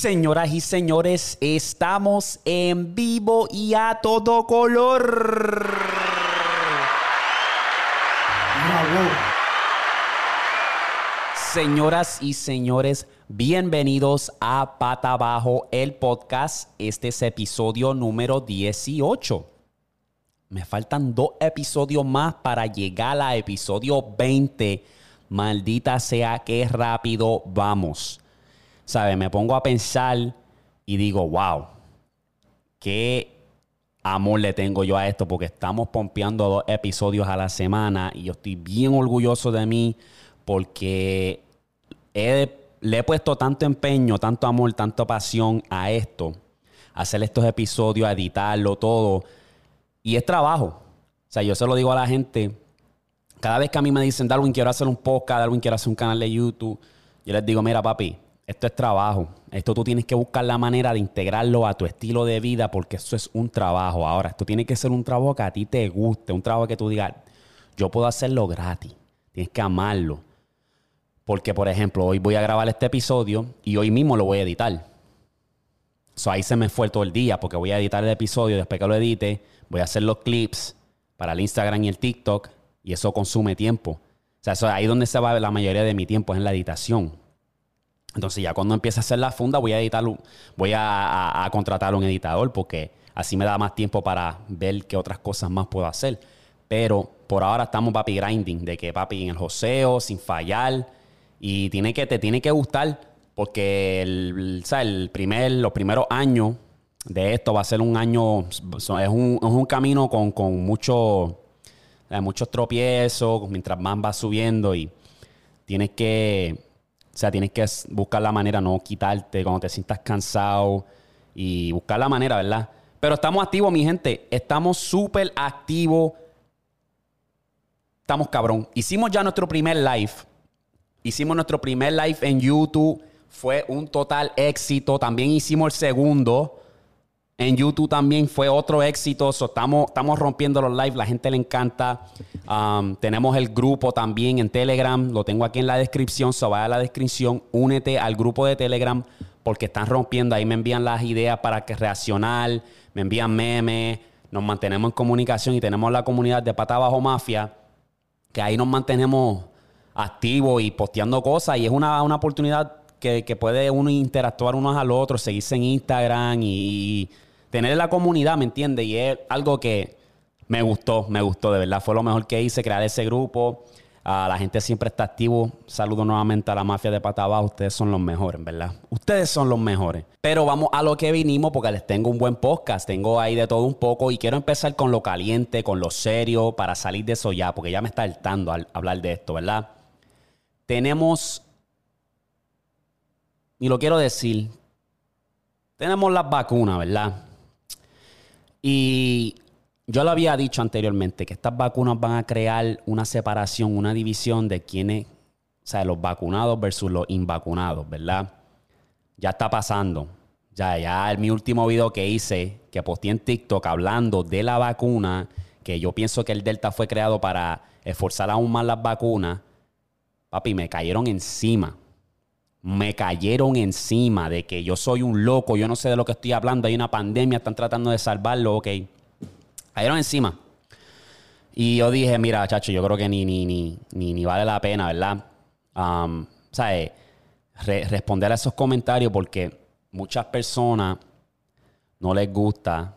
Señoras y señores, estamos en vivo y a todo color. Señoras y señores, bienvenidos a Pata Abajo, el podcast. Este es episodio número 18. Me faltan dos episodios más para llegar a episodio 20. Maldita sea, qué rápido vamos. ¿Sabes? Me pongo a pensar y digo, wow, qué amor le tengo yo a esto porque estamos pompeando dos episodios a la semana y yo estoy bien orgulloso de mí porque le he puesto tanto empeño, tanto amor, tanta pasión a esto, a hacer estos episodios, a editarlo, todo. Y es trabajo. O sea, yo se lo digo a la gente. Cada vez que a mí me dicen, Darwin, quiero hacer un podcast, Darwin, quiero hacer un canal de YouTube, yo les digo, mira, papi, esto es trabajo. Esto tú tienes que buscar la manera de integrarlo a tu estilo de vida porque eso es un trabajo. Ahora, esto tiene que ser un trabajo que a ti te guste, un trabajo que tú digas, yo puedo hacerlo gratis. Tienes que amarlo. Porque, por ejemplo, hoy voy a grabar este episodio y hoy mismo lo voy a editar. So, ahí se me fue todo el día porque voy a editar el episodio. Después que lo edite, voy a hacer los clips para el Instagram y el TikTok y eso consume tiempo. O sea, eso, ahí donde se va la mayoría de mi tiempo es en la editación. Entonces ya cuando empiece a hacer la funda voy a editar, voy a, contratar un editador porque así me da más tiempo para ver qué otras cosas más puedo hacer. Pero por ahora estamos papi grinding, de que papi en el joseo, sin fallar. Y tiene que, te tiene que gustar porque el, el primer, los primeros años de esto va a ser un año, es un, es un camino con, con mucho, muchos tropiezos, mientras más va subiendo y tienes que, sea, tienes que buscar la manera, no quitarte cuando te sientas cansado y buscar la manera, ¿verdad? Pero estamos activos, mi gente, estamos súper activos, estamos cabrón. Hicimos ya nuestro primer live Hicimos nuestro primer live en YouTube. Fue un total éxito. También hicimos el segundo. En YouTube también fue otro éxito. estamos, rompiendo los lives. La gente le encanta. Um, tenemos el grupo también en Telegram. Lo tengo aquí en la descripción. So vaya a la descripción. Únete al grupo de Telegram porque están rompiendo. Ahí me envían las ideas para que reaccionar. Me envían memes. Nos mantenemos en comunicación y tenemos la comunidad de Pata Bajo Mafia. Que ahí nos mantenemos activo y posteando cosas y es una, oportunidad que, puede uno interactuar unos al otro, seguirse en Instagram y, tener la comunidad, ¿me entiendes? Y es algo que me gustó, me gustó, de verdad. Fue lo mejor que hice, crear ese grupo. a la gente siempre está activo. Saludo nuevamente a la mafia de Pataba. Ustedes son los mejores, ¿verdad? Ustedes son los mejores. Pero vamos a lo que vinimos porque les tengo un buen podcast. Tengo ahí de todo un poco y quiero empezar con lo caliente, con lo serio, para salir de eso ya, porque ya me está hartando al hablar de esto, ¿verdad? tenemos, y lo quiero decir, tenemos las vacunas, ¿verdad? Y yo lo había dicho anteriormente, que estas vacunas van a crear una separación, una división de quienes, o sea, los vacunados versus los invacunados, ¿verdad? Ya está pasando. Ya, ya en mi último video que hice, que posté en TikTok hablando de la vacuna, que yo pienso que el Delta fue creado para esforzar aún más las vacunas, Papi, me cayeron encima. Me cayeron encima de que yo soy un loco, yo no sé de lo que estoy hablando, hay una pandemia, están tratando de salvarlo, ok. Cayeron encima. Y yo dije, mira, chacho, yo creo que ni, ni, ni, ni, vale la pena, ¿verdad? ¿Sabes? responder a esos comentarios porque muchas personas no les gusta,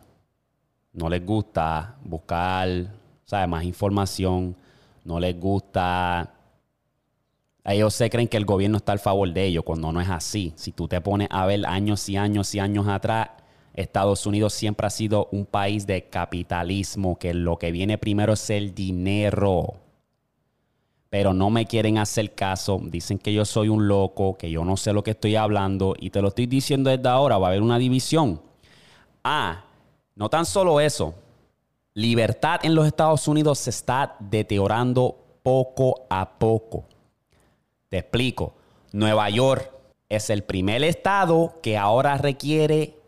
no les gusta buscar, ¿sabes? Más información, no les gusta ellos se creen que el gobierno está al favor de ellos, cuando no es así. Si tú te pones a ver años y años y años atrás, Estados Unidos siempre ha sido un país de capitalismo, que lo que viene primero es el dinero. Pero no me quieren hacer caso, dicen que yo soy un loco, que yo no sé lo que estoy hablando y te lo estoy diciendo desde ahora, va a haber una división. Ah, no tan solo eso, libertad en los Estados Unidos se está deteriorando poco a poco. Te explico. Nueva York es el primer estado que ahora requiere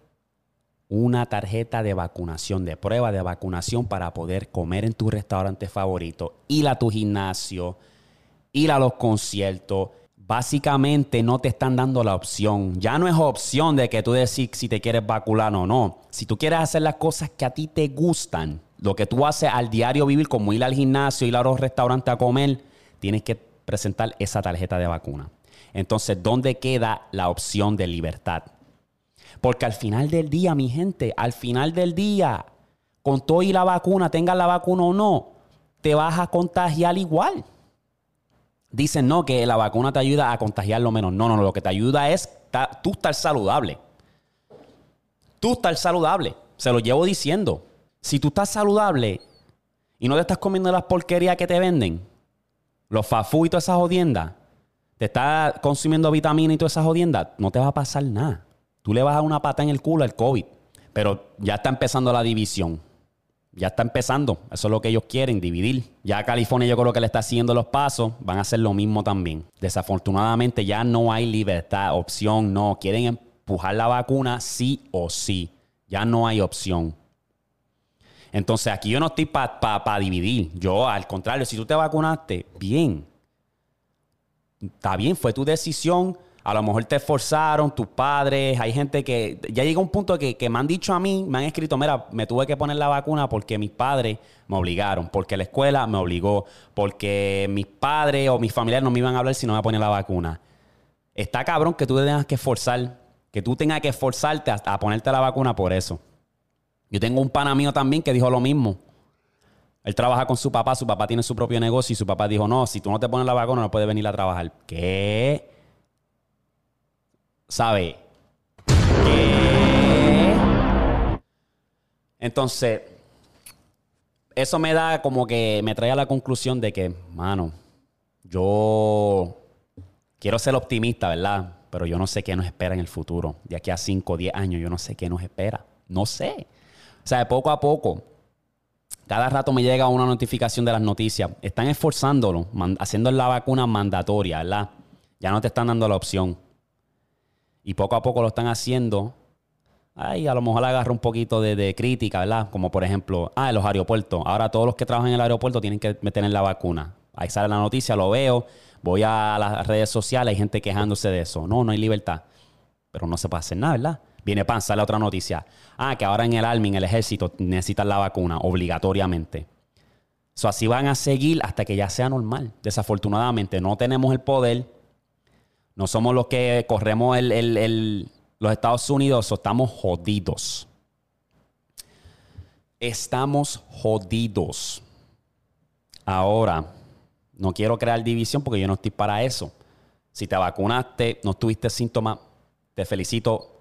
una tarjeta de vacunación, de prueba de vacunación para poder comer en tu restaurante favorito, ir a tu gimnasio, ir a los conciertos, básicamente no te están dando la opción. Ya no es opción de que tú decís si te quieres vacunar o no. Si tú quieres hacer las cosas que a ti te gustan, lo que tú haces al diario vivir, como ir al gimnasio, ir a los restaurantes a comer, tienes que presentar esa tarjeta de vacuna. Entonces, ¿dónde queda la opción de libertad? Porque al final del día, mi gente, al final del día, con todo y la vacuna, tengas la vacuna o no, te vas a contagiar igual. Dicen, no, que la vacuna te ayuda a contagiar lo menos. No, no, lo que te ayuda es tú estar saludable. Tú estar saludable. Se lo llevo diciendo. Si tú estás saludable y no te estás comiendo las porquerías que te venden, los fafú y todas esas jodiendas, te estás consumiendo vitamina y todas esas jodiendas, no te va a pasar nada. Tú le vas a una pata en el culo al COVID. Pero ya está empezando la división. Ya está empezando. Eso es lo que ellos quieren, dividir. Ya California yo creo que le está siguiendo los pasos. Van a hacer lo mismo también. Desafortunadamente ya no hay libertad, opción, no. Quieren empujar la vacuna sí o sí. Ya no hay opción. Entonces aquí yo no estoy para dividir. Yo al contrario, si tú te vacunaste, bien está bien, fue tu decisión. A lo mejor te esforzaron, tus padres. Hay gente que ya llega un punto que, que me han dicho a mí, me han escrito, mira, me tuve que poner la vacuna porque mis padres me obligaron, porque la escuela me obligó, porque mis padres o mis familiares no me iban a hablar si no me ponía la vacuna. Está cabrón que tú te tengas que esforzar, que tú tengas que esforzarte a ponerte la vacuna por eso. Yo tengo un pana mío también que dijo lo mismo. Él trabaja con su papá, su papá tiene su propio negocio y su papá dijo, no, si tú no te pones la vacuna no puedes venir a trabajar. ¿Qué? ¿Sabe? ¿Qué? Entonces, eso me da como que me trae a la conclusión de que, mano, yo quiero ser optimista, ¿verdad? Pero yo no sé qué nos espera en el futuro. De aquí a 5 o 10 años, yo no sé qué nos espera. No sé. Sea, de poco a poco cada rato me llega una notificación de las noticias. Están esforzándolo, haciendo la vacuna mandatoria, ¿verdad? Ya no te están dando la opción. Y poco a poco lo están haciendo. Ay, a lo mejor agarra un poquito de, crítica, ¿verdad? Como por ejemplo, ah, en los aeropuertos. Ahora todos los que trabajan en el aeropuerto tienen que meter en la vacuna. Ahí sale la noticia, lo veo. Voy a las redes sociales, hay gente quejándose de eso. No, no hay libertad. Pero no se puede hacer nada, ¿verdad? Viene pan, sale otra noticia. Ah, que ahora en el Army, en el ejército, necesitan la vacuna obligatoriamente. So, así van a seguir hasta que ya sea normal. Desafortunadamente, no tenemos el poder. No somos los que corremos los Estados Unidos. estamos jodidos. Estamos jodidos. Ahora, no quiero crear división porque yo no estoy para eso. Si te vacunaste, no tuviste síntomas, te felicito,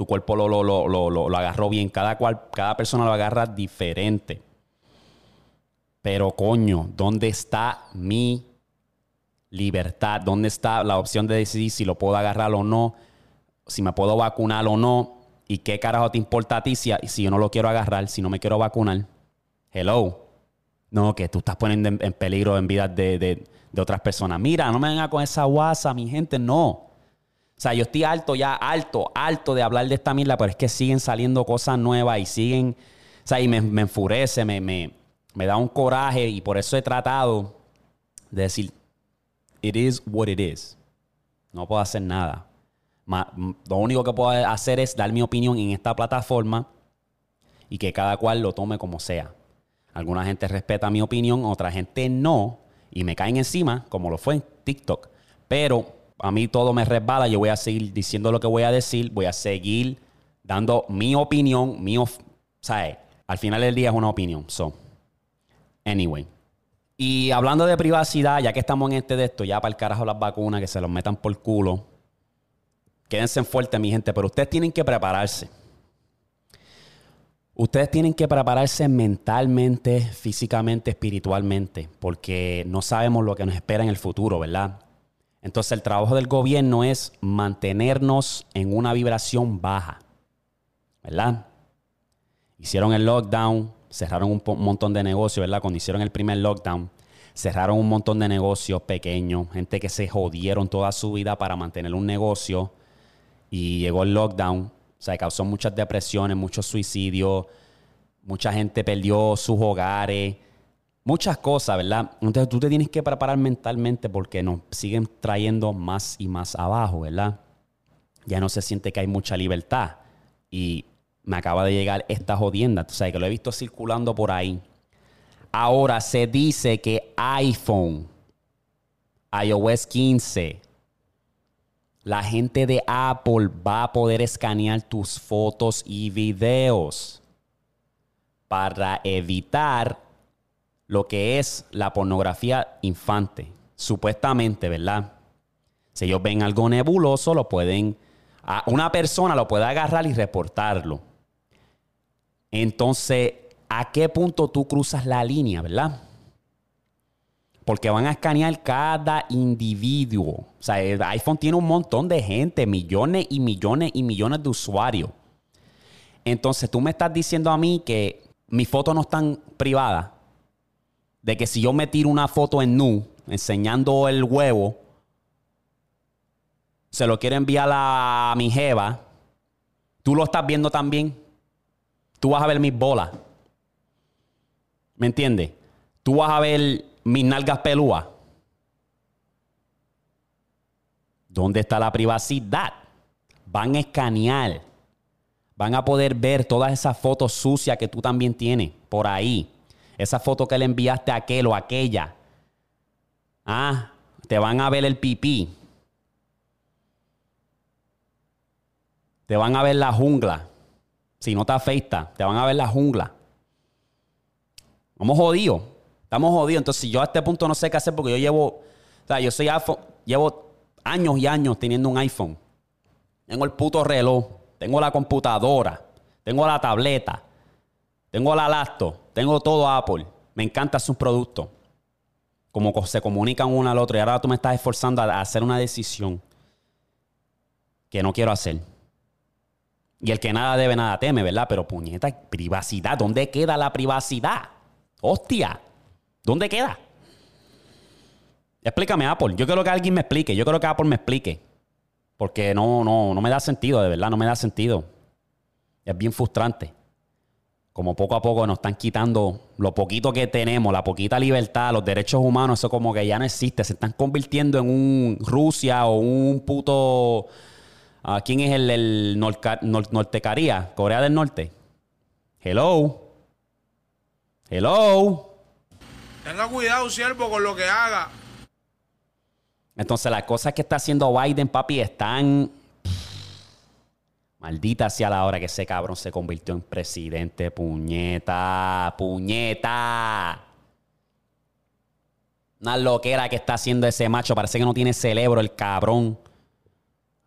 tu cuerpo lo, lo, lo, lo, agarró bien. Cada, cual, cada persona lo agarra diferente. Pero coño, ¿dónde está mi libertad? ¿Dónde está la opción de decidir si lo puedo agarrar o no? Si me puedo vacunar o no. ¿Y qué carajo te importa a ti si, yo no lo quiero agarrar, si no me quiero vacunar? Hello. No, que tú estás poniendo en, peligro en vidas de, de, de, otras personas. Mira, no me venga con esa guasa, mi gente, no. Sea, yo estoy alto ya, alto, alto de hablar de esta mierda, pero es que siguen saliendo cosas nuevas y siguen, o sea, y me, enfurece, me, me, me da un coraje y por eso he tratado de decir, it is what it is. No puedo hacer nada. Lo único que puedo hacer es dar mi opinión en esta plataforma y que cada cual lo tome como sea. Alguna gente respeta mi opinión, otra gente no, y me caen encima, como lo fue en TikTok. Pero a mí todo me resbala, yo voy a seguir diciendo lo que voy a decir, voy a seguir dando mi opinión, mi, ¿sabes? Al final del día es una opinión. So, anyway. Y hablando de privacidad, ya que estamos en este de esto, ya para el carajo las vacunas, que se los metan por culo. Quédense fuertes, mi gente, pero ustedes tienen que prepararse. Ustedes tienen que prepararse mentalmente, físicamente, espiritualmente, porque no sabemos lo que nos espera en el futuro, ¿verdad? Entonces el trabajo del gobierno es mantenernos en una vibración baja, ¿verdad? Hicieron el lockdown, cerraron un montón de negocios, ¿verdad? Cuando hicieron el primer lockdown, cerraron un montón de negocios pequeños, gente que se jodieron toda su vida para mantener un negocio y llegó el lockdown, o sea, causó muchas depresiones, muchos suicidios, mucha gente perdió sus hogares muchas cosas, ¿verdad? Entonces tú te tienes que preparar mentalmente porque nos siguen trayendo más y más abajo, ¿verdad? Ya no se siente que hay mucha libertad. Y me acaba de llegar esta jodienda, tú sabes que lo he visto circulando por ahí. Ahora se dice que iPhone, iOS 15, la gente de Apple va a poder escanear tus fotos y videos para evitar lo que es la pornografía infante. Supuestamente, ¿verdad? Si ellos ven algo nebuloso, lo pueden. Una persona lo puede agarrar y reportarlo. Entonces, ¿a qué punto tú cruzas la línea, verdad? Porque van a escanear cada individuo. O sea, el iPhone tiene un montón de gente, millones y millones y millones de usuarios. Entonces, tú me estás diciendo a mí que mis fotos no están privadas de que si yo me tiro una foto en nu, enseñando el huevo, se lo quiero enviar a mi jeva, tú lo estás viendo también. Tú vas a ver mis bolas. ¿Me entiendes? Tú vas a ver mis nalgas pelúas. ¿Dónde está la privacidad? Van a escanear. Van a poder ver todas esas fotos sucias que tú también tienes por ahí. Esa foto que le enviaste a aquel o aquella. Ah, te van a ver el pipí. Te van a ver la jungla. Si no te afeita, te van a ver la jungla. Vamos jodidos. Estamos jodidos. Entonces, si yo a este punto no sé qué hacer porque yo llevo, o sea, yo soy iPhone, llevo años y años teniendo un iPhone. Tengo el puto reloj, tengo la computadora, tengo la tableta, tengo la laptop, tengo todo Apple. Me encanta sus productos. Como se comunican uno al otro. Y ahora tú me estás esforzando a hacer una decisión que no quiero hacer. Y el que nada debe, nada teme, ¿verdad? Pero puñeta, privacidad. ¿Dónde queda la privacidad? Hostia. ¿Dónde queda? Explícame, Apple. Yo quiero que alguien me explique. Yo quiero que Apple me explique. Porque no, no, no me da sentido, de verdad, no me da sentido. Es bien frustrante como poco a poco nos están quitando lo poquito que tenemos, la poquita libertad, los derechos humanos, eso como que ya no existe. Se están convirtiendo en un Rusia o un puto... Uh, ¿Quién es el, el Nortecaría? Corea del Norte. Hello. Hello. Tenga cuidado, siervo, con lo que haga. Entonces las cosas que está haciendo Biden, papi, están Maldita sea la hora que ese cabrón se convirtió en presidente. Puñeta, puñeta. Una loquera que está haciendo ese macho. Parece que no tiene cerebro el cabrón.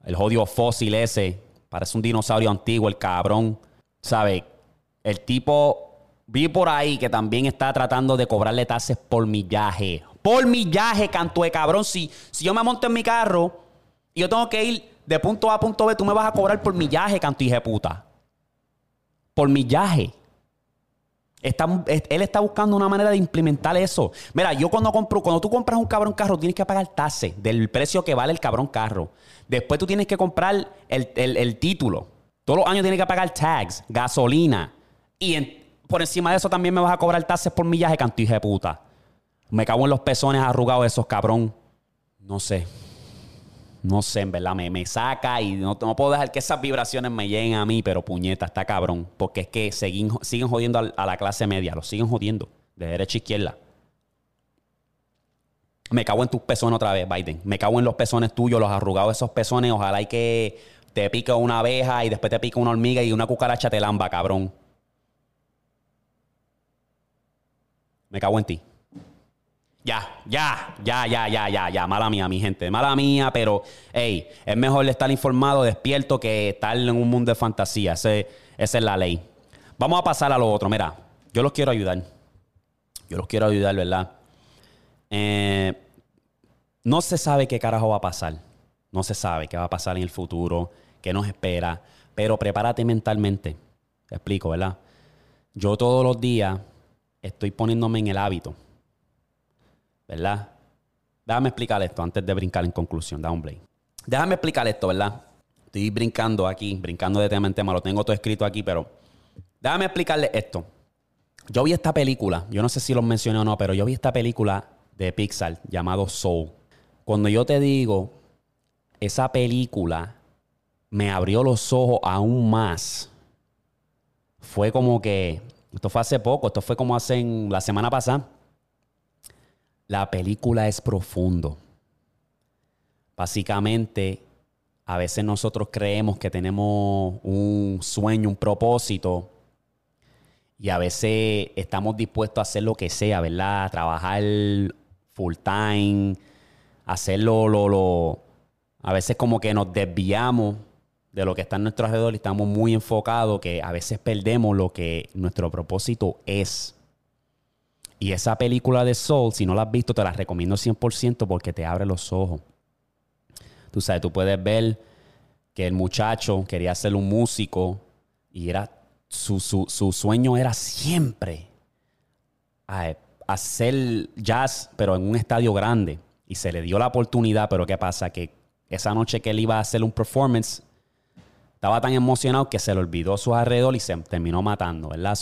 El jodido fósil ese. Parece un dinosaurio antiguo el cabrón. ¿Sabe? El tipo... Vi por ahí que también está tratando de cobrarle tasas por millaje. Por millaje, canto de cabrón. Si, si yo me monto en mi carro y yo tengo que ir de punto A a punto B, tú me vas a cobrar por millaje, canto de puta. Por millaje. él está buscando una manera de implementar eso. Mira, yo cuando compro, cuando tú compras un cabrón carro, tienes que pagar tase del precio que vale el cabrón carro. Después tú tienes que comprar el, título. Todos los años tienes que pagar tags, gasolina. Y por encima de eso también me vas a cobrar tases por millaje, canto de puta. Me cago en los pezones arrugados esos cabrón. No sé no sé, en verdad, me, me saca y no, no, puedo dejar que esas vibraciones me lleguen a mí, pero puñeta, está cabrón. Porque es que siguen, siguen jodiendo a, la clase media, lo siguen jodiendo, de derecha a izquierda. Me cago en tus pezones otra vez, Biden. Me cago en los pezones tuyos, los arrugados de esos pezones. Ojalá y que te pique una abeja y después te pique una hormiga y una cucaracha te lamba, cabrón. Me cago en ti. Ya, ya, ya, ya, ya, ya, ya. Mala mía, mi gente. Mala mía, pero, hey, es mejor estar informado, despierto, que estar en un mundo de fantasía. esa es la ley. Vamos a pasar a lo otro. Mira, yo los quiero ayudar. Yo los quiero ayudar, ¿verdad? Eh, no se sabe qué carajo va a pasar. No se sabe qué va a pasar en el futuro, qué nos espera. Pero prepárate mentalmente. Te explico, ¿verdad? Yo todos los días estoy poniéndome en el hábito ¿verdad? Déjame explicar esto antes de brincar en conclusión. Da un. Déjame explicar esto, ¿verdad? Estoy brincando aquí, brincando de tema en tema. Lo tengo todo escrito aquí, pero déjame explicarle esto. Yo vi esta película, yo no sé si los mencioné o no, pero yo vi esta película de Pixar llamado Soul. Cuando yo te digo, esa película me abrió los ojos aún más. Fue como que, esto fue hace poco, esto fue como hace la semana pasada. La película es profundo. Básicamente, a veces nosotros creemos que tenemos un sueño, un propósito, y a veces estamos dispuestos a hacer lo que sea, ¿verdad? trabajar full time, hacerlo, lo, lo, a veces como que nos desviamos de lo que está en nuestro alrededor y estamos muy enfocados que a veces perdemos lo que nuestro propósito es. Y esa película de Soul, si no la has visto, te la recomiendo 100% porque te abre los ojos. Tú sabes, tú puedes ver que el muchacho quería ser un músico y era su, sueño era siempre hacer jazz, pero en un estadio grande. Y se le dio la oportunidad, pero ¿qué pasa? Que esa noche que él iba a hacer un performance, estaba tan emocionado que se le olvidó su alrededor y se terminó matando, ¿verdad?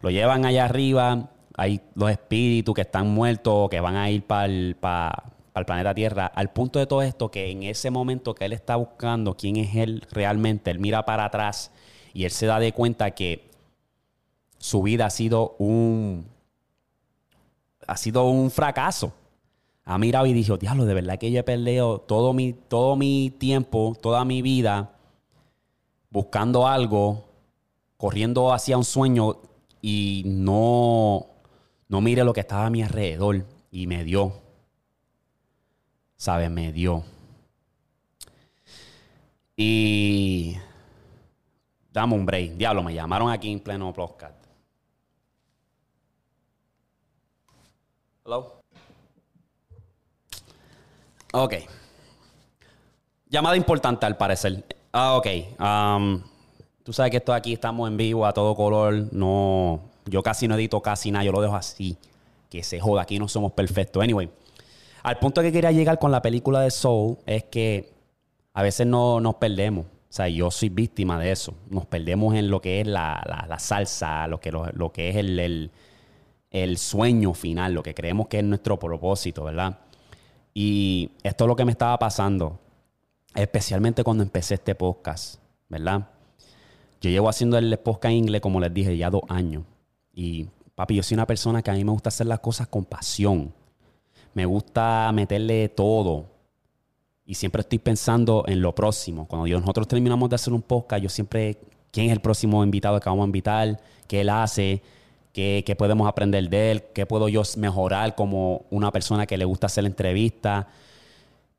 lo llevan allá arriba, hay los espíritus que están muertos, que van a ir para el, planeta Tierra. Al punto de todo esto, que en ese momento que él está buscando quién es él realmente, él mira para atrás y él se da de cuenta que su vida ha sido un, ha sido un fracaso. Ha mirado y dijo, diablo, de verdad que yo he perdido todo mi, todo mi tiempo, toda mi vida buscando algo, corriendo hacia un sueño y no, no mire lo que estaba a mi alrededor. Y me dio. ¿Sabes? Me dio. Y... Dame un break. Diablo, me llamaron aquí en pleno podcast. Hello. Ok. Llamada importante al parecer. Ah, ok. Um, tú sabes que esto aquí estamos en vivo a todo color. No, yo casi no edito casi nada. Yo lo dejo así. Que se joda. Aquí no somos perfectos. Anyway. Al punto que quería llegar con la película de Soul es que a veces no nos perdemos. O sea, yo soy víctima de eso. Nos perdemos en lo que es la, salsa, lo que, lo, que es el el sueño final, lo que creemos que es nuestro propósito, ¿verdad? Y esto es lo que me estaba pasando, especialmente cuando empecé este podcast, ¿verdad? Yo llevo haciendo el podcast en inglés, como les dije, ya dos años. Y papi, yo soy una persona que a mí me gusta hacer las cosas con pasión. Me gusta meterle todo. Y siempre estoy pensando en lo próximo. Cuando nosotros terminamos de hacer un podcast, yo siempre, ¿quién es el próximo invitado que vamos a invitar? ¿Qué él hace? qué, podemos aprender de él, qué puedo yo mejorar como una persona que le gusta hacer entrevistas.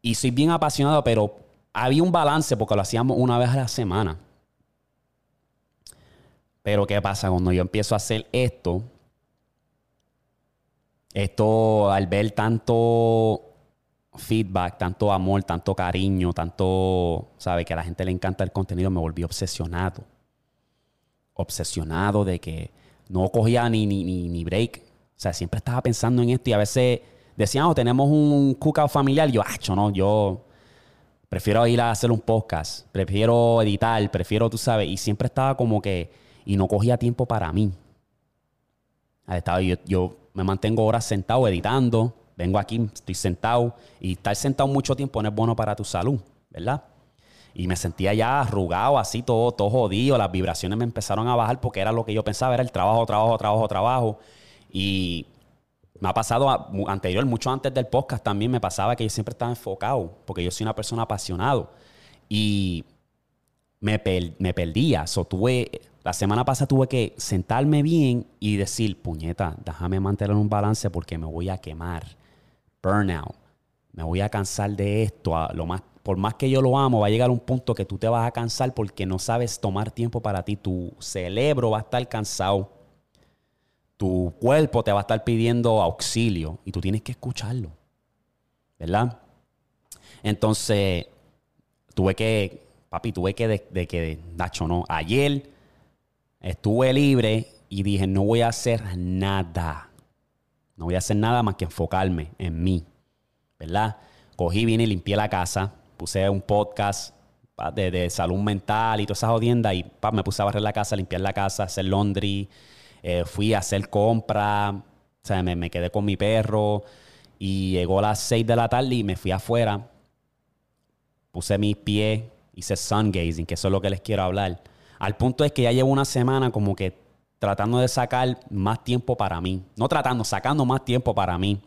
Y soy bien apasionado, pero había un balance porque lo hacíamos una vez a la semana. Pero ¿qué pasa cuando yo empiezo a hacer esto? Esto al ver tanto feedback, tanto amor, tanto cariño, tanto, sabe, que a la gente le encanta el contenido, me volví obsesionado. Obsesionado de que no cogía ni, ni, ni, break. O sea, siempre estaba pensando en esto y a veces decían, oh, tenemos un cookout familiar. Yo, ah, no, yo prefiero ir a hacer un podcast, prefiero editar, prefiero, tú sabes, y siempre estaba como que, y no cogía tiempo para mí. Estaba, yo, yo me mantengo horas sentado editando, vengo aquí, estoy sentado, y estar sentado mucho tiempo no es bueno para tu salud, ¿verdad? Y me sentía ya arrugado, así todo, todo jodido. Las vibraciones me empezaron a bajar porque era lo que yo pensaba, era el trabajo, trabajo, trabajo, trabajo. Y me ha pasado anterior, mucho antes del podcast también me pasaba que yo siempre estaba enfocado, porque yo soy una persona apasionado. Y me, me perdía. So, tuve, la semana pasada tuve que sentarme bien y decir, puñeta, déjame mantener un balance porque me voy a quemar. Burnout. Me voy a cansar de esto a lo más por más que yo lo amo, va a llegar un punto que tú te vas a cansar porque no sabes tomar tiempo para ti. Tu cerebro va a estar cansado. Tu cuerpo te va a estar pidiendo auxilio y tú tienes que escucharlo. ¿Verdad? Entonces, tuve que, papi, tuve que, de, que, Nacho, no. Ayer estuve libre y dije, no voy a hacer nada. No voy a hacer nada más que enfocarme en mí. ¿Verdad? Cogí, vine y limpié la casa puse un podcast de, salud mental y todas esas jodiendas y me puse a barrer la casa, limpiar la casa, hacer laundry, Eh, fui a hacer compras, o sea, me, me quedé con mi perro y llegó a las 6 de la tarde y me fui afuera. Puse mis pies, hice sun gazing, que eso es lo que les quiero hablar. Al punto es que ya llevo una semana como que tratando de sacar más tiempo para mí. No tratando, sacando más tiempo para mí.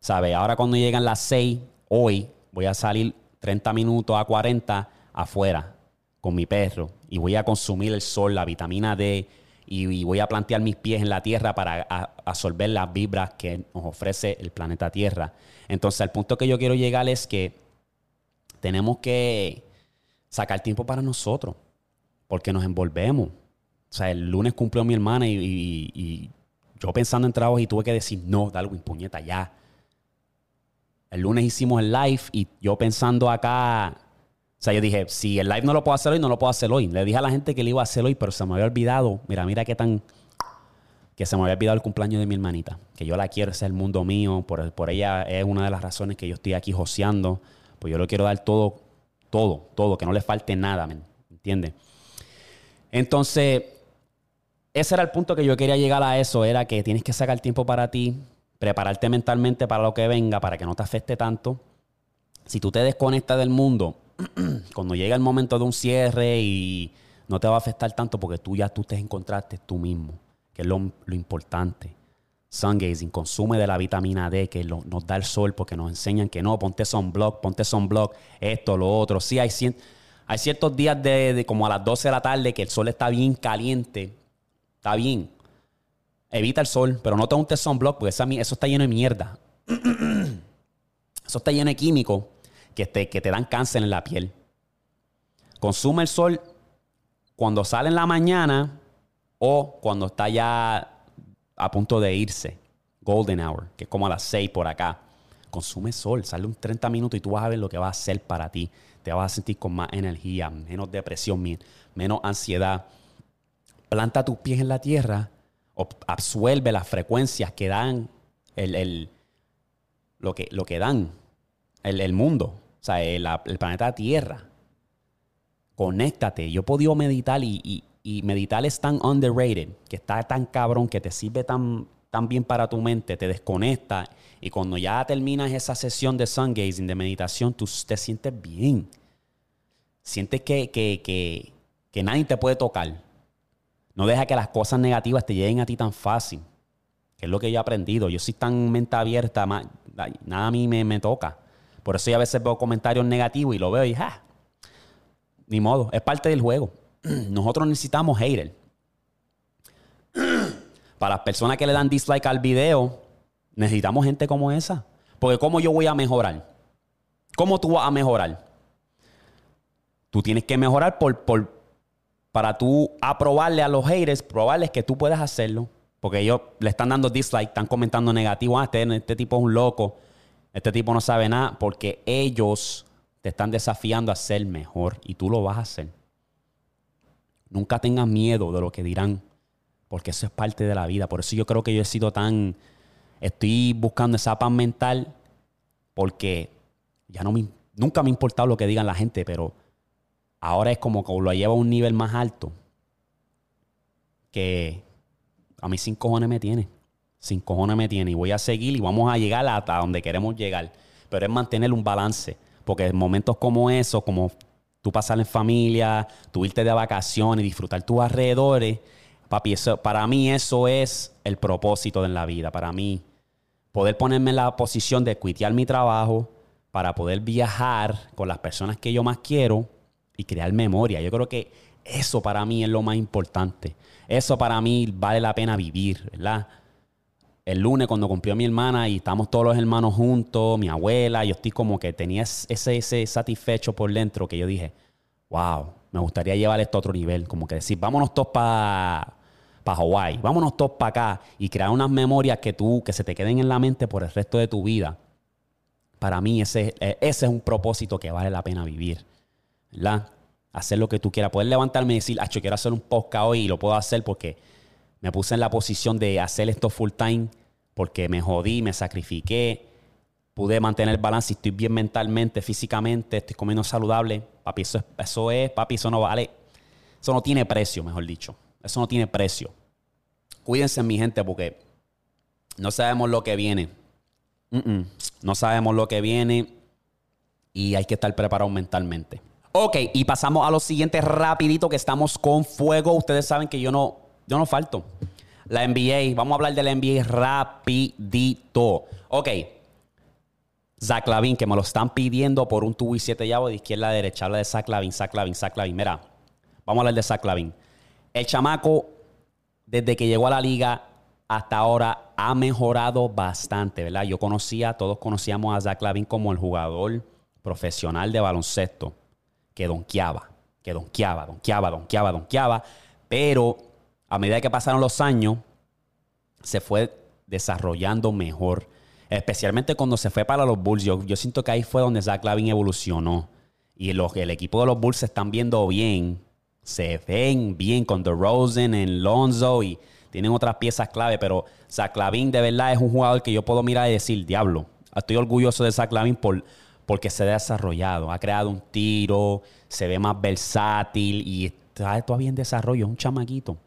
¿Sabe? Ahora cuando llegan las 6, hoy voy a salir 30 minutos a 40 afuera con mi perro y voy a consumir el sol, la vitamina D y, voy a plantear mis pies en la tierra para absorber las vibras que nos ofrece el planeta Tierra. Entonces, el punto que yo quiero llegar es que tenemos que sacar tiempo para nosotros porque nos envolvemos. O sea, el lunes cumplió mi hermana y, yo pensando en trabajo y tuve que decir, no, Darwin, puñeta, ya. El lunes hicimos el live y yo pensando acá, o sea, yo dije, si el live no lo puedo hacer hoy, no lo puedo hacer hoy. Le dije a la gente que lo iba a hacer hoy, pero se me había olvidado. Mira, mira qué tan... Que se me había olvidado el cumpleaños de mi hermanita. Que yo la quiero, ese es el mundo mío. Por, por ella es una de las razones que yo estoy aquí joseando. Pues yo le quiero dar todo, todo, todo. Que no le falte nada, ¿me entiendes? Entonces, ese era el punto que yo quería llegar a eso. Era que tienes que sacar tiempo para ti. Prepararte mentalmente para lo que venga, para que no te afecte tanto. Si tú te desconectas del mundo cuando llega el momento de un cierre y no te va a afectar tanto porque tú ya tú te encontraste tú mismo, que es lo, importante. Sun gazing, consume de la vitamina D que nos da el sol porque nos enseñan que no, ponte sunblock, ponte sunblock, esto, lo otro. Sí, hay, hay ciertos días de, como a las 12 de la tarde que el sol está bien caliente, está bien. Evita el sol, pero no te untes sunblock porque eso está lleno de mierda. eso está lleno de químicos que te, que te dan cáncer en la piel. Consume el sol cuando sale en la mañana o cuando está ya a punto de irse. Golden hour, que es como a las 6 por acá. Consume sol, sale un 30 minutos y tú vas a ver lo que va a hacer para ti. Te vas a sentir con más energía, menos depresión, menos ansiedad. Planta tus pies en la tierra, absuelve las frecuencias que dan el, lo, que, lo que dan el mundo. O sea, el, planeta Tierra. Conéctate. Yo he podido meditar y, meditar es tan underrated, que está tan cabrón, que te sirve tan, tan bien para tu mente, te desconecta. Y cuando ya terminas esa sesión de sun gazing, de meditación, tú te sientes bien. Sientes que, que, que nadie te puede tocar. No deja que las cosas negativas te lleguen a ti tan fácil. Que es lo que yo he aprendido. Yo soy tan mente abierta, nada a mí me, me toca. Por eso yo a veces veo comentarios negativos y lo veo y ja, ni modo, es parte del juego. Nosotros necesitamos haters. Para las personas que le dan dislike al video, necesitamos gente como esa. Porque ¿cómo yo voy a mejorar? ¿Cómo tú vas a mejorar? Tú tienes que mejorar por, por, para tú aprobarle a los haters, probarles que tú puedes hacerlo. Porque ellos le están dando dislike, están comentando negativo. Ah, este, este tipo es un loco. Este tipo no sabe nada porque ellos te están desafiando a ser mejor y tú lo vas a hacer. Nunca tengas miedo de lo que dirán, porque eso es parte de la vida. Por eso yo creo que yo he sido tan... Estoy buscando esa paz mental porque ya no me, nunca me ha importado lo que digan la gente, pero ahora es como que lo llevo a un nivel más alto que a mí sin cojones me tiene sin cojones me tiene y voy a seguir y vamos a llegar hasta donde queremos llegar. Pero es mantener un balance, porque en momentos como eso, como tú pasar en familia, tú irte de vacaciones, disfrutar tus alrededores, papi, eso, para mí eso es el propósito de la vida, para mí. Poder ponerme en la posición de cuitear mi trabajo para poder viajar con las personas que yo más quiero y crear memoria. Yo creo que eso para mí es lo más importante. Eso para mí vale la pena vivir, ¿verdad? El lunes cuando cumplió mi hermana y estamos todos los hermanos juntos, mi abuela, yo estoy como que tenía ese, ese satisfecho por dentro que yo dije, wow, me gustaría llevar esto a otro nivel, como que decir, vámonos todos para pa Hawái, vámonos todos para acá y crear unas memorias que tú, que se te queden en la mente por el resto de tu vida. Para mí ese, e, ese es un propósito que vale la pena vivir, ¿verdad? Hacer lo que tú quieras, poder levantarme y decir, ah, yo quiero hacer un podcast hoy y lo puedo hacer porque me puse en la posición de hacer esto full time porque me jodí, me sacrifiqué, pude mantener el balance estoy bien mentalmente, físicamente, estoy comiendo saludable. Papi, eso es, eso es, papi, eso no vale, eso no tiene precio, mejor dicho. Eso no tiene precio. cuídense mi gente porque no sabemos lo que viene. No sabemos lo que viene y hay que estar preparado mentalmente. Ok, y pasamos a lo siguiente rapidito que estamos con fuego. Ustedes saben que yo no, yo no falto. La NBA, vamos a hablar de la NBA rapidito. Ok, Zach Lavin, que me lo están pidiendo por un tubo y siete llaves de izquierda a derecha. Habla de Zach Lavin, Zach Lavin, Zach Lavin. Mira, vamos a hablar de Zach Lavin. El chamaco, desde que llegó a la liga hasta ahora, ha mejorado bastante, ¿verdad? Yo conocía, todos conocíamos a Zach Lavin como el jugador profesional de baloncesto que donkeaba, que donkeaba, donkeaba, donkeaba, donkeaba. Pero a medida que pasaron los años, se fue desarrollando mejor Especialmente cuando se fue para los Bulls. Yo, siento que ahí fue donde Zach Lavin evolucionó. Y los, el equipo de los Bulls se están viendo bien. Se ven bien con DeRozan, en Lonzo y tienen otras piezas clave. Pero Zach Lavin de verdad es un jugador que yo puedo mirar y decir, diablo, estoy orgulloso de Zach Lavin por, porque se ha desarrollado. Ha creado un tiro, se ve más versátil y está todavía en desarrollo. Es un chamaquito.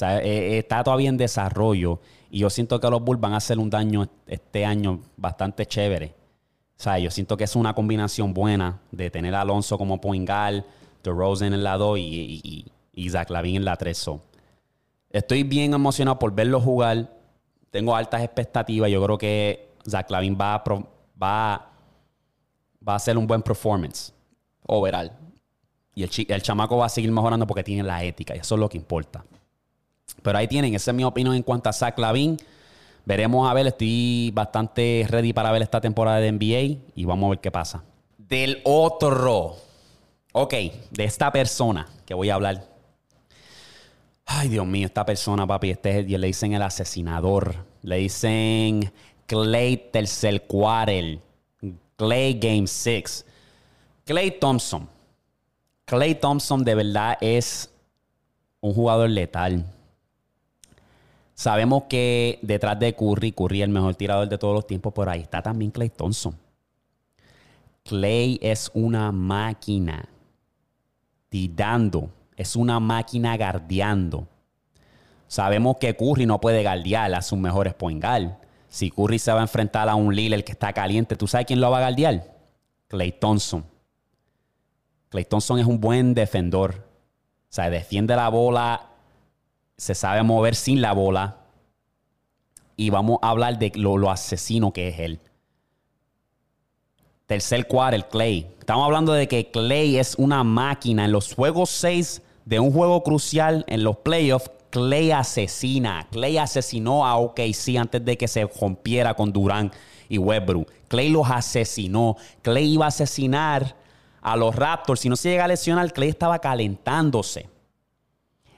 Sea, eh, está todavía en desarrollo. Y yo siento que los Bulls van a hacer un daño este año bastante chévere. O sea, yo siento que es una combinación buena de tener a Alonso como Poingal, DeRozan en la 2 y, y, Zach en la 3. estoy bien emocionado por verlo jugar. Tengo altas expectativas. Yo creo que Zach Lavin va a, va, va a hacer un buen performance overall. Y el, el chamaco va a seguir mejorando porque tiene la ética. Y eso es lo que importa. Pero ahí tienen, esa es mi opinión en cuanto a Zach Lavin. Veremos a ver, estoy bastante ready para ver esta temporada de NBA y vamos a ver qué pasa. Del otro, ok, de esta persona que voy a hablar. Ay, Dios mío, esta persona, papi, este le dicen el asesinador. Le dicen Clay tercer quarter. Clay Game 6. Clay Thompson. Clay Thompson de verdad es un jugador letal. Sabemos que detrás de Curry, Curry es el mejor tirador de todos los tiempos, pero ahí está también Clay Thompson. Clay es una máquina tirando, es una máquina guardiando. Sabemos que Curry no puede guardiar a sus mejores point. Si Curry se va a enfrentar a un Lillard que está caliente, ¿tú sabes quién lo va a guardiar? Clay Thompson. Clay Thompson es un buen defensor. O sea, defiende la bola se sabe mover sin la bola. Y vamos a hablar de lo, asesino que es él. Tercer el Clay. Estamos hablando de que Clay es una máquina. En los juegos 6 de un juego crucial, en los playoffs, Clay asesina. Clay asesinó a OKC antes de que se rompiera con Durán y Westbrook. Clay los asesinó. Clay iba a asesinar a los Raptors. Si no se llega a lesionar, Clay estaba calentándose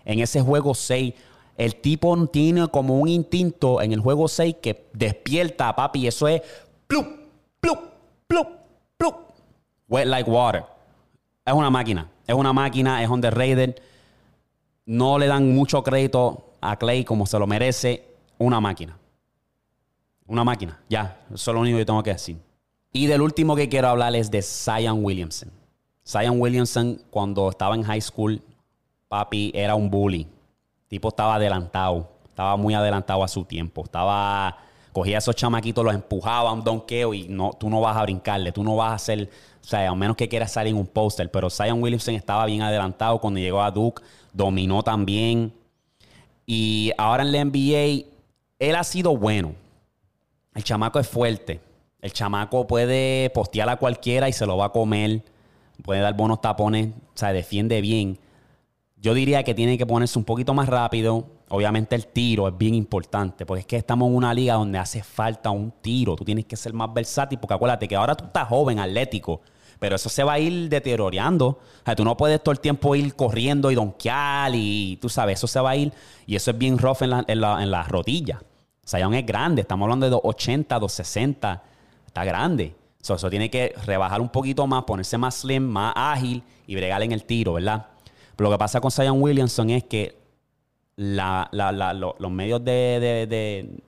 en ese juego 6. El tipo tiene como un instinto en el juego 6 que despierta a papi. Eso es plup, plup, plup, plup. Wet like water. Es una máquina. Es una máquina, es underrated. No le dan mucho crédito a Clay como se lo merece. Una máquina. Una máquina. Ya. Eso es lo único que tengo que decir. Y del último que quiero hablar es de Zion Williamson. Zion Williamson, cuando estaba en high school, papi era un bully. El tipo estaba adelantado, estaba muy adelantado a su tiempo. Estaba, cogía a esos chamaquitos, los empujaba a un donqueo y no, tú no vas a brincarle, tú no vas a hacer, o sea, a menos que quieras salir en un póster. Pero Zion Williamson estaba bien adelantado cuando llegó a Duke, dominó también. Y ahora en la NBA, él ha sido bueno. El chamaco es fuerte. El chamaco puede postear a cualquiera y se lo va a comer. Puede dar buenos tapones, o sea, defiende bien. Yo diría que tiene que ponerse un poquito más rápido. Obviamente el tiro es bien importante, porque es que estamos en una liga donde hace falta un tiro. Tú tienes que ser más versátil, porque acuérdate que ahora tú estás joven, atlético, pero eso se va a ir deteriorando. O sea, tú no puedes todo el tiempo ir corriendo y donkear y tú sabes, eso se va a ir y eso es bien rough en la, en la, en rodilla. O sea, es grande, estamos hablando de 280, 260, está grande. eso tiene que rebajar un poquito más, ponerse más slim, más ágil y bregar en el tiro, ¿verdad? Lo que pasa con Zion Williamson es que los medios de,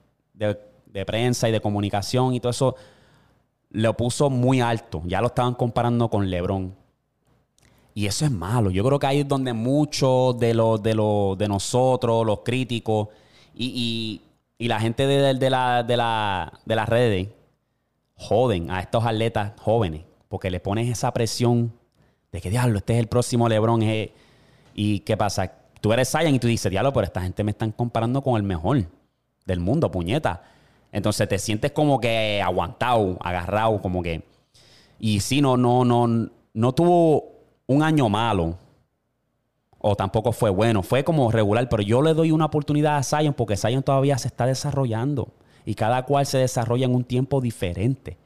prensa y de comunicación y todo eso lo puso muy alto. Ya lo estaban comparando con LeBron. Y eso es malo. Yo creo que ahí es donde muchos de de, nosotros, los críticos, Y, la gente de, la, las redes joden a estos atletas jóvenes porque le pones esa presión de que, diablo, este es el próximo Lebron. ¿Y qué pasa? Tú eres Zion y tú dices, diablo, pero esta gente me están comparando con el mejor del mundo, puñeta. Entonces te sientes como que aguantado, agarrado, como que... Y sí, no, no, no, no tuvo un año malo. O tampoco fue bueno. Fue como regular. Pero yo le doy una oportunidad a Zion porque Zion todavía se está desarrollando. Y cada cual se desarrolla en un tiempo diferente.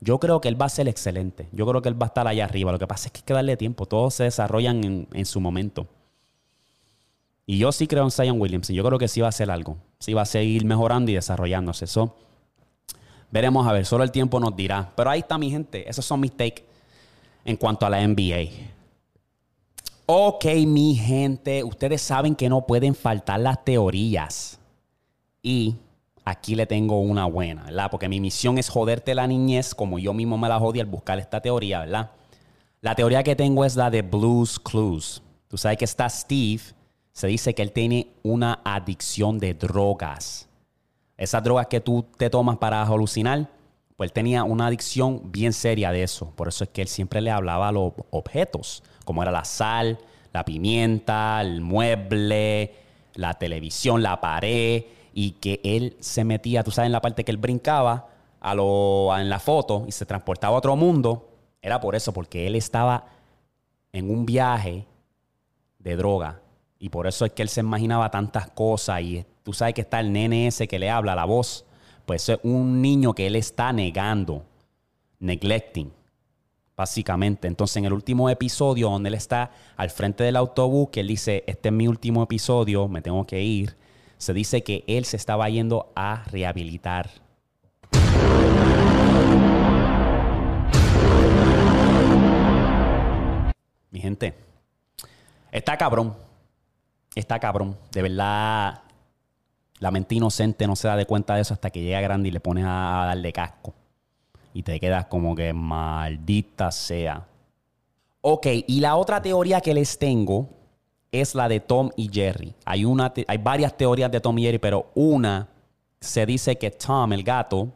Yo creo que él va a ser excelente. Yo creo que él va a estar allá arriba. Lo que pasa es que hay que darle tiempo. Todos se desarrollan en, su momento. Y yo sí creo en Zion Williamson. Yo creo que sí va a hacer algo. Sí va a seguir mejorando y desarrollándose. Eso veremos a ver. Solo el tiempo nos dirá. Pero ahí está mi gente. Esos son mis takes en cuanto a la NBA. Ok, mi gente. Ustedes saben que no pueden faltar las teorías. Y aquí le tengo una buena, ¿verdad? Porque mi misión es joderte la niñez como yo mismo me la jodí al buscar esta teoría, ¿verdad? La teoría que tengo es la de Blues Clues. Tú sabes que está Steve, se dice que él tiene una adicción de drogas. Esas drogas que tú te tomas para alucinar, pues él tenía una adicción bien seria de eso. Por eso es que él siempre le hablaba a los objetos, como era la sal, la pimienta, el mueble, la televisión, la pared y que él se metía, tú sabes, en la parte que él brincaba a lo, en la foto y se transportaba a otro mundo, era por eso, porque él estaba en un viaje de droga. Y por eso es que él se imaginaba tantas cosas. Y tú sabes que está el nene ese que le habla, la voz. Pues es un niño que él está negando, neglecting, básicamente. Entonces, en el último episodio, donde él está al frente del autobús, que él dice: Este es mi último episodio, me tengo que ir se dice que él se estaba yendo a rehabilitar. Mi gente, está cabrón. Está cabrón. De verdad, la mente inocente no se da de cuenta de eso hasta que llega grande y le pones a darle casco. Y te quedas como que maldita sea. Ok, y la otra teoría que les tengo es la de Tom y Jerry. Hay, una hay varias teorías de Tom y Jerry, pero una se dice que Tom, el gato,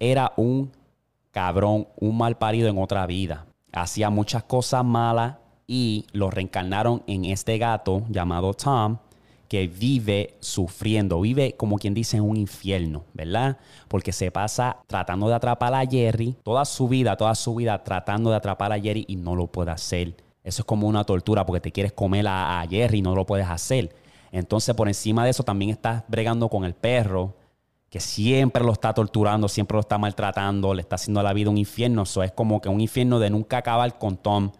era un cabrón, un mal parido en otra vida. Hacía muchas cosas malas y lo reencarnaron en este gato llamado Tom que vive sufriendo, vive como quien dice en un infierno, ¿verdad? Porque se pasa tratando de atrapar a Jerry toda su vida, toda su vida tratando de atrapar a Jerry y no lo puede hacer eso es como una tortura porque te quieres comer a, Jerry y no lo puedes hacer. Entonces, por encima de eso, también estás bregando con el perro, que siempre lo está torturando, siempre lo está maltratando, le está haciendo la vida un infierno. Eso es como que un infierno de nunca acabar con Tom.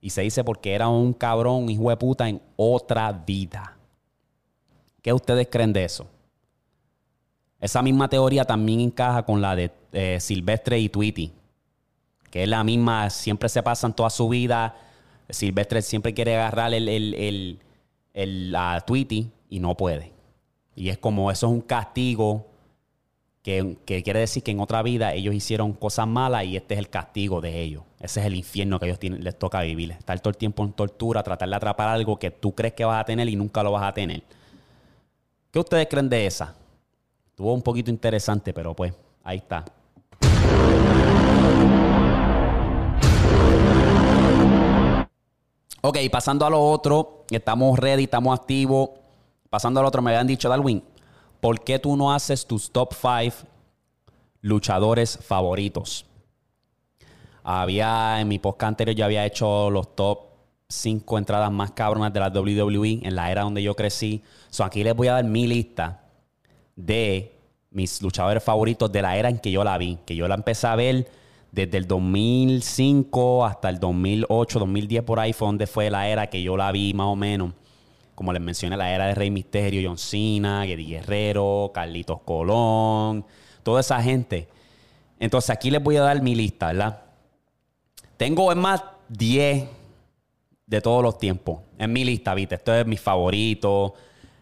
Y se dice porque era un cabrón, hijo de puta en otra vida. ¿Qué ustedes creen de eso? Esa misma teoría también encaja con la de eh, Silvestre y Tweety, que es la misma, siempre se pasan toda su vida Silvestre siempre quiere agarrar el, el, el, la Tweety y no puede. Y es como eso es un castigo que, quiere decir que en otra vida ellos hicieron cosas malas y este es el castigo de ellos. Ese es el infierno que ellos les toca vivir. Estar todo el tiempo en tortura, tratar de atrapar algo que tú crees que vas a tener y nunca lo vas a tener. ¿Qué ustedes creen de esa? Estuvo un poquito interesante, pero pues ahí está. Ok, pasando a lo otro, estamos ready, estamos activos. Pasando al otro, me habían dicho, Darwin, ¿por qué tú no haces tus top 5 luchadores favoritos? Había, en mi podcast anterior, yo había hecho los top 5 entradas más cabronas de la WWE en la era donde yo crecí. So, aquí les voy a dar mi lista de mis luchadores favoritos de la era en que yo la vi, que yo la empecé a ver desde el 2005 hasta el 2008, 2010 por ahí fue donde fue la era que yo la vi más o menos. Como les mencioné, la era de Rey Misterio, John Cena, Eddie Guerrero, Carlitos Colón, toda esa gente. Entonces aquí les voy a dar mi lista, ¿verdad? Tengo, es más, 10 de todos los tiempos en mi lista, ¿viste? Esto es mi favorito.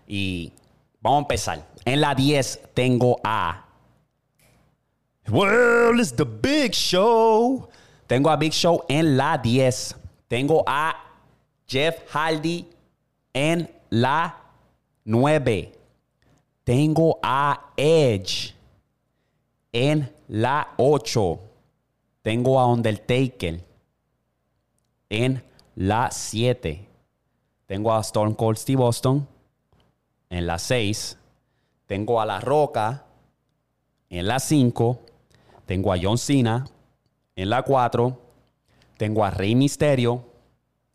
Y vamos a empezar. En la 10 tengo a Well, it's the Big Show. Tengo a Big Show en la 10. Tengo a Jeff Hardy en la 9. tengo a Edge. En la 8 tengo a Undertaker. En la 7 tengo a Stone Cold Steve Boston. En la 6 tengo a La Roca. En la 5 tengo a John Cena. En la 4 tengo a Rey Misterio.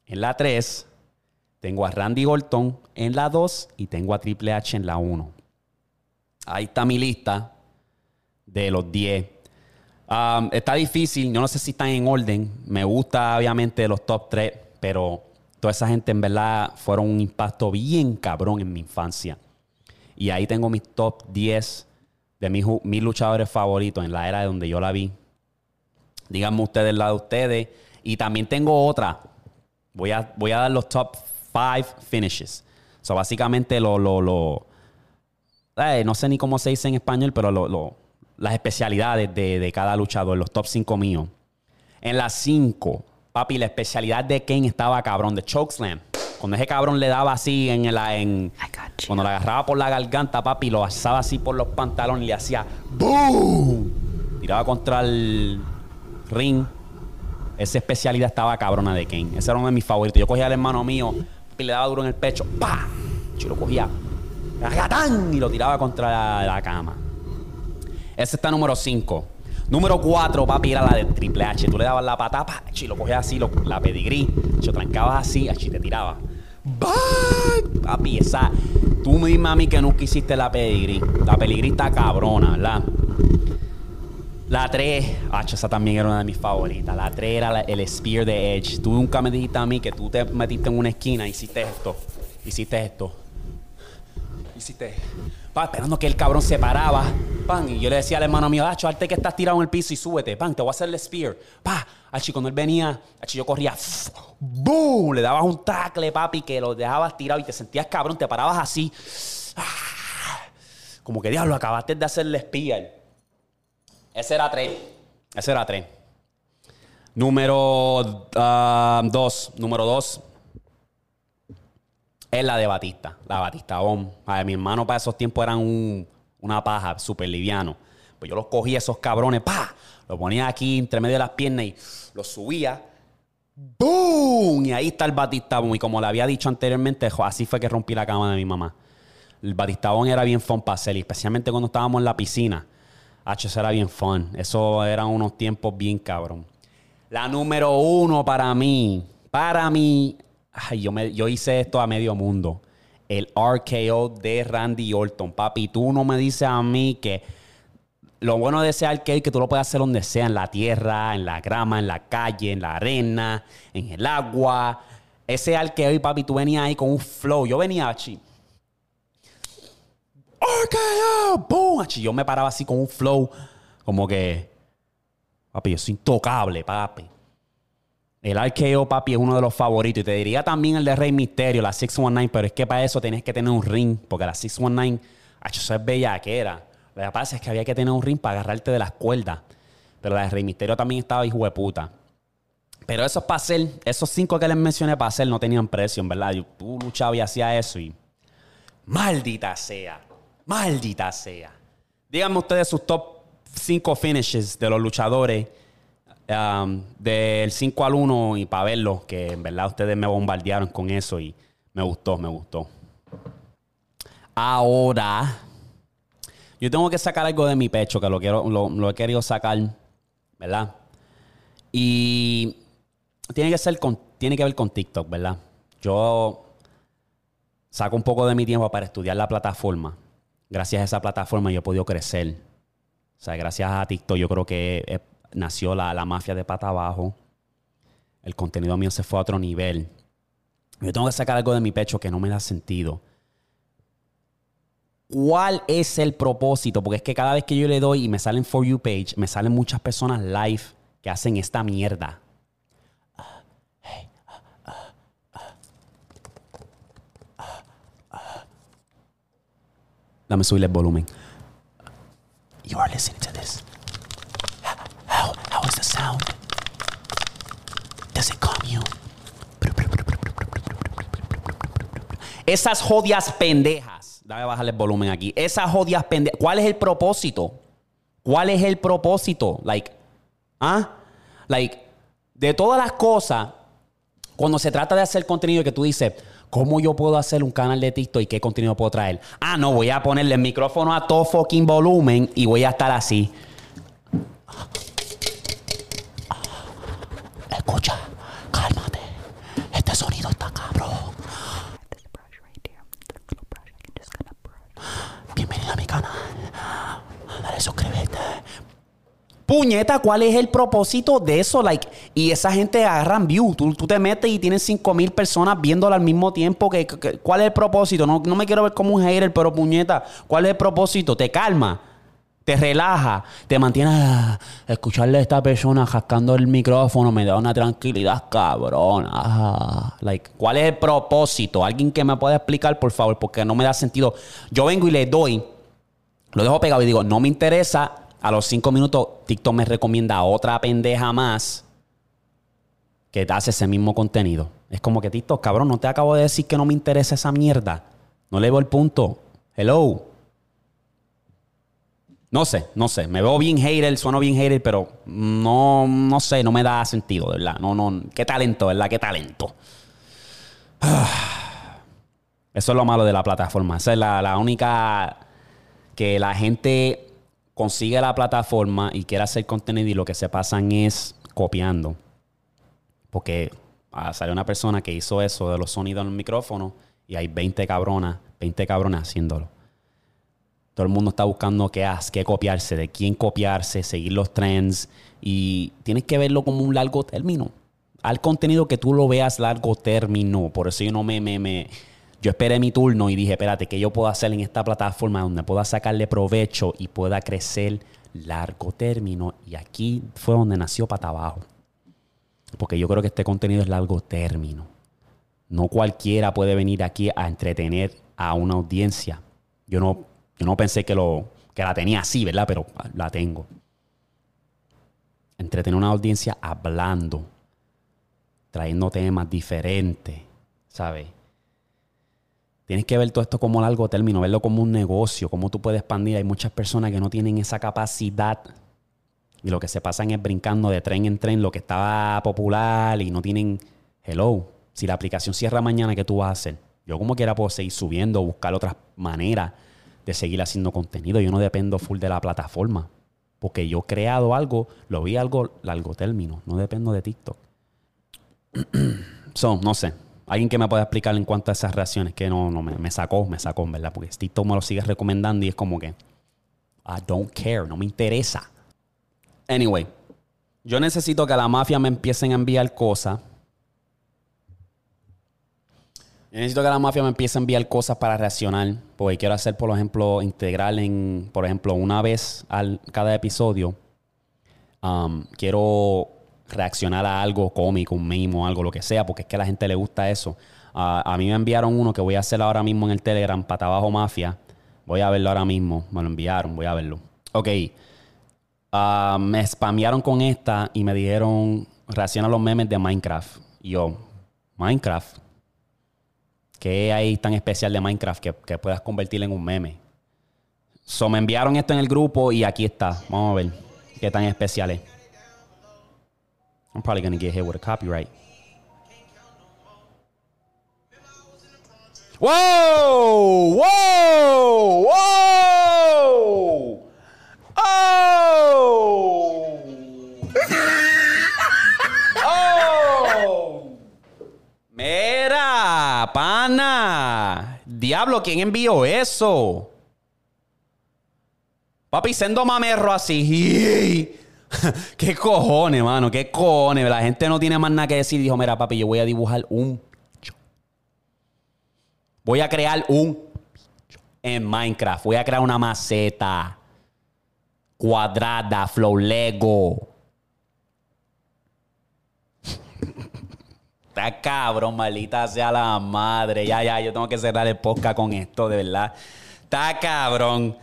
En la 3 tengo a Randy Orton. En la 2 y tengo a Triple H en la 1. Ahí está mi lista de los 10. Um, está difícil, yo no sé si están en orden. Me gusta obviamente los top 3, pero toda esa gente en verdad fueron un impacto bien cabrón en mi infancia. Y ahí tengo mis top 10 de mis, mis luchadores favoritos en la era de donde yo la vi. Díganme ustedes la de ustedes. Y también tengo otra. Voy a, voy a dar los top 5 finishes. So, básicamente lo, lo, lo eh, no sé ni cómo se dice en español, pero lo, las especialidades de, de, cada luchador, los top 5 míos. En las 5, papi, la especialidad de Kane estaba cabrón, de chokeslam. Cuando ese cabrón le daba así en el. En, cuando lo agarraba por la garganta, papi, lo alzaba así por los pantalones y le hacía ¡Boom! Tiraba contra el ring. Esa especialidad estaba cabrona de Kane. Ese era uno de mis favoritos. Yo cogía al hermano mío le daba duro en el pecho. ¡Pah! Yo lo cogía. Y lo tiraba contra la, cama. Ese está número 5. Número 4, papi, era la de Triple H. Tú le dabas la patapa y lo cogías así, la pedigrí. Lo trancabas así, y te tiraba. Papi, esa. Tú misma a mí que nunca hiciste la pedigrí. La pedigrí está cabrona, ¿verdad? La 3, esa también era una de mis favoritas. La 3 era el Spear de Edge. Tú nunca me dijiste a mí que tú te metiste en una esquina y hiciste esto. Hiciste esto hiciste? Pa, esperando que el cabrón se paraba. Pan, y yo le decía al hermano mío, Acho, arte que estás tirado en el piso y súbete. Pan, te voy a hacer el spear. Pa, Achi, cuando él venía, yo corría. ¡Boom! Le dabas un tackle, papi, que lo dejabas tirado y te sentías cabrón, te parabas así. Ah, como que diablo, acabaste de hacerle spear. Ese era tres. Ese era tres. Número ah, dos. Número dos es la de Batista, la Batista Bomb. mi hermano para esos tiempos eran una paja, súper liviano. Pues yo los cogía esos cabrones, pa, los ponía aquí entre medio de las piernas y los subía. ¡Boom! Y ahí está el Batista Bomb. Y como le había dicho anteriormente, así fue que rompí la cama de mi mamá. El Batista Bomb era bien fun para especialmente cuando estábamos en la piscina. H, eso era bien fun. Eso eran unos tiempos bien cabrón. La número uno para mí, para mí, yo, me, yo hice esto a medio mundo. El RKO de Randy Orton. Papi, tú no me dices a mí que lo bueno de ese arcade es que tú lo puedes hacer donde sea, en la tierra, en la grama, en la calle, en la arena, en el agua. Ese arcade, papi, tú venías ahí con un flow. Yo venía así. RKO, boom, Yo me paraba así con un flow, como que, papi, yo soy intocable, papi. El RKO, papi, es uno de los favoritos. Y te diría también el de Rey Misterio, la 619, pero es que para eso tienes que tener un ring, porque la 619, eso es bellaquera. Lo que pasa es que había que tener un ring para agarrarte de las cuerdas. Pero la de Rey Misterio también estaba hijo de puta. Pero esos hacer, esos cinco que les mencioné para hacer no tenían precio, en verdad. tú luchabas y hacías eso y. Maldita sea. Maldita sea. Díganme ustedes sus top 5 finishes de los luchadores Um, del 5 al 1 y para verlo, que en verdad ustedes me bombardearon con eso y me gustó, me gustó. Ahora, yo tengo que sacar algo de mi pecho, que lo, quiero, lo, he querido sacar, ¿verdad? Y tiene que, ser con, tiene que ver con TikTok, ¿verdad? Yo saco un poco de mi tiempo para estudiar la plataforma. Gracias a esa plataforma yo he podido crecer. O sea, gracias a TikTok yo creo que he nació la, mafia de pata abajo. El contenido mío se fue a otro nivel. Yo tengo que sacar algo de mi pecho que no me da sentido. ¿Cuál es el propósito? Porque es que cada vez que yo le doy y me salen For You page, me salen muchas personas live que hacen esta mierda. Dame subirle el volumen. You are listening to this. How is the sound? Does it calm you? Esas jodias pendejas Dame bajarle el volumen aquí. Esas jodidas pendejas. ¿Cuál es el propósito? ¿Cuál es el propósito? Like, ¿ah? Like, de todas las cosas, cuando se trata de hacer contenido que tú dices, ¿cómo yo puedo hacer un canal de TikTok y qué contenido puedo traer? Ah, no, voy a ponerle el micrófono a todo fucking volumen y voy a estar así. Escucha, cálmate. Este sonido está cabrón. Bienvenido a mi canal. Dale suscríbete. Puñeta, ¿cuál es el propósito de eso? Like, y esa gente agarran view. Tú, te metes y tienes 5 mil personas viéndola al mismo tiempo. Que, ¿Cuál es el propósito? No, no me quiero ver como un hater, pero puñeta, ¿cuál es el propósito? Te calma, te relaja, te mantiene a escucharle a esta persona jascando el micrófono, me da una tranquilidad cabrona. Like, ¿cuál es el propósito? Alguien que me pueda explicar, por favor, porque no me da sentido. Yo vengo y le doy lo dejo pegado y digo, no me interesa. A los cinco minutos, TikTok me recomienda otra pendeja más que te hace ese mismo contenido. Es como que TikTok, cabrón, no te acabo de decir que no me interesa esa mierda. No le veo el punto. Hello. No sé, no sé. Me veo bien hater, sueno bien hater, pero no, no sé, no me da sentido, verdad. No, no. Qué talento, ¿verdad? Qué talento. Eso es lo malo de la plataforma. Esa es la, la única que la gente consigue la plataforma y quiere hacer contenido y lo que se pasan es copiando. Porque ah, salió una persona que hizo eso de los sonidos en el micrófono y hay 20 cabronas, 20 cabronas haciéndolo. Todo el mundo está buscando qué, haz- qué copiarse, de quién copiarse, seguir los trends y tienes que verlo como un largo término. Al contenido que tú lo veas largo término. Por eso yo no me, me, me- yo esperé mi turno y dije, espérate, ¿qué yo puedo hacer en esta plataforma donde pueda sacarle provecho y pueda crecer largo término? Y aquí fue donde nació Pata Abajo. Porque yo creo que este contenido es largo término. No cualquiera puede venir aquí a entretener a una audiencia. Yo no, yo no pensé que, lo, que la tenía así, ¿verdad? Pero la tengo. Entretener una audiencia hablando, trayendo temas diferentes, ¿sabes? Tienes que ver todo esto como largo término, verlo como un negocio, cómo tú puedes expandir. Hay muchas personas que no tienen esa capacidad y lo que se pasan es brincando de tren en tren lo que estaba popular y no tienen hello. Si la aplicación cierra mañana, ¿qué tú vas a hacer? Yo como quiera puedo seguir subiendo, buscar otras maneras de seguir haciendo contenido. Yo no dependo full de la plataforma. Porque yo he creado algo, lo vi algo largo término. No dependo de TikTok. so, no sé. Alguien que me pueda explicar en cuanto a esas reacciones que no, no me, me sacó, me sacó, verdad. Porque TikTok me lo sigue recomendando y es como que I don't care, no me interesa. Anyway, yo necesito que la mafia me empiecen a enviar cosas. Yo necesito que la mafia me empiece a enviar cosas para reaccionar. Porque quiero hacer, por ejemplo, integral en, por ejemplo, una vez al cada episodio. Um, quiero reaccionar a algo cómico, un meme o algo, lo que sea, porque es que a la gente le gusta eso. Ah, a mí me enviaron uno que voy a hacer ahora mismo en el Telegram, Pata Abajo Mafia. Voy a verlo ahora mismo. Me lo enviaron, voy a verlo. Ok. Ah, me spamearon con esta y me dijeron reacciona los memes de Minecraft. Yo, Minecraft. ¿Qué hay tan especial de Minecraft que, que puedas convertirlo en un meme? So, me enviaron esto en el grupo y aquí está. Vamos a ver qué tan especial es. I'm probably gonna get hit with a copyright. Whoa! Whoa! Whoa! Pana. Diablo, ¿quién envió eso? Papi, siendo mamerro así. ¿Qué cojones, mano? ¿Qué cojones? La gente no tiene más nada que decir. Dijo, mira, papi, yo voy a dibujar un... Voy a crear un... En Minecraft. Voy a crear una maceta. Cuadrada, flow Lego. Está cabrón, maldita sea la madre. Ya, ya, yo tengo que cerrar el podcast con esto, de verdad. Está cabrón.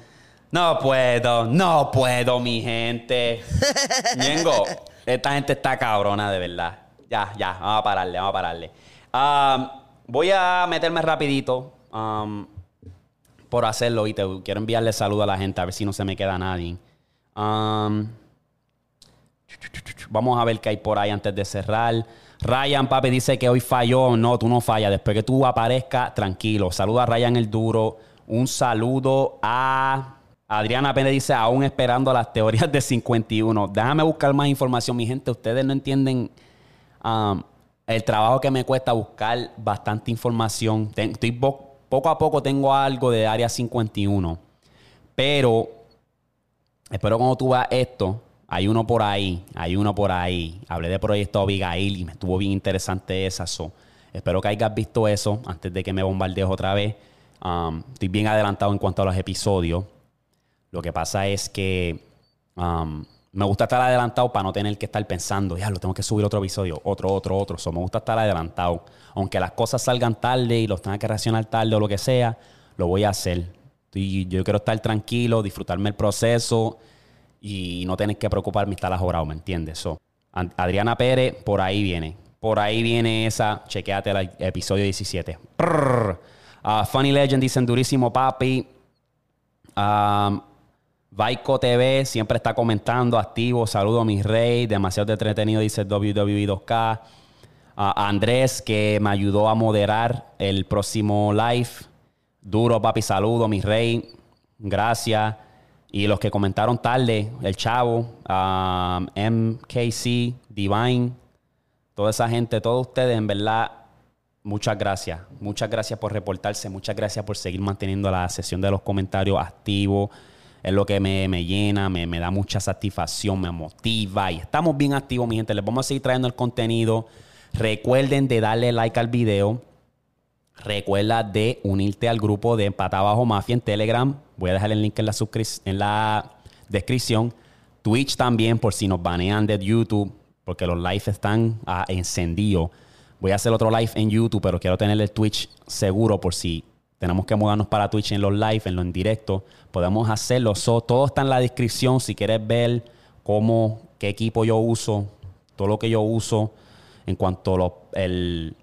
No puedo, no puedo, mi gente. Ñengo, esta gente está cabrona, de verdad. Ya, ya, vamos a pararle, vamos a pararle. Um, voy a meterme rapidito. um, por hacerlo y te quiero enviarle saludo a la gente a ver si no se me queda nadie. Um, vamos a ver qué hay por ahí antes de cerrar. Ryan, papi, dice que hoy falló. No, tú no fallas. Después que tú aparezcas, tranquilo. Saluda a Ryan el Duro. Un saludo a Adriana Pérez dice, aún esperando las teorías de 51. Déjame buscar más información, mi gente. Ustedes no entienden um, el trabajo que me cuesta buscar bastante información. Estoy po- poco a poco tengo algo de área 51. Pero espero cuando tú veas esto, hay uno por ahí, hay uno por ahí. Hablé de proyecto Abigail y me estuvo bien interesante esa. Espero que hayas visto eso antes de que me bombardees otra vez. Um, estoy bien adelantado en cuanto a los episodios. Lo que pasa es que um, me gusta estar adelantado para no tener que estar pensando, ya lo tengo que subir otro episodio, otro, otro, otro. So, me gusta estar adelantado. Aunque las cosas salgan tarde y los tenga que reaccionar tarde o lo que sea, lo voy a hacer. Estoy- yo quiero estar tranquilo, disfrutarme el proceso y no tener que preocuparme y estar ajorado, ¿me entiendes? Adriana Pérez, por ahí viene. Por ahí viene esa. Chequéate el episodio 17. Prrr. Ah, Funny Legend dicen durísimo, papi. Um, Vaiko TV siempre está comentando, activo. Saludo mi rey. Demasiado entretenido, dice WWE 2K. A Andrés, que me ayudó a moderar el próximo live. Duro, papi. Saludo, mi rey. Gracias. Y los que comentaron tarde, el chavo, um, MKC, Divine, toda esa gente, todos ustedes, en verdad, muchas gracias. Muchas gracias por reportarse, muchas gracias por seguir manteniendo la sesión de los comentarios activo. Es lo que me, me llena, me, me da mucha satisfacción, me motiva y estamos bien activos, mi gente. Les vamos a seguir trayendo el contenido. Recuerden de darle like al video. Recuerda de unirte al grupo de Pata Bajo Mafia en Telegram. Voy a dejar el link en la, en la descripción. Twitch también, por si nos banean de YouTube, porque los lives están ah, encendidos. Voy a hacer otro live en YouTube, pero quiero tener el Twitch seguro por si tenemos que mudarnos para Twitch en los live, en los en directo. Podemos hacerlo. Todo está en la descripción. Si quieres ver cómo, qué equipo yo uso, todo lo que yo uso en cuanto a el,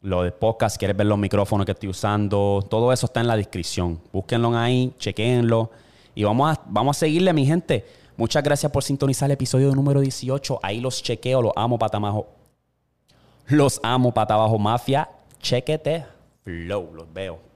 lo de podcast, quieres ver los micrófonos que estoy usando, todo eso está en la descripción. Búsquenlo ahí, chequenlo y vamos a, vamos a seguirle, mi gente. Muchas gracias por sintonizar el episodio número 18. Ahí los chequeo, los amo, patamajo. Los amo, pata abajo, mafia. Chequete. Flow, los veo.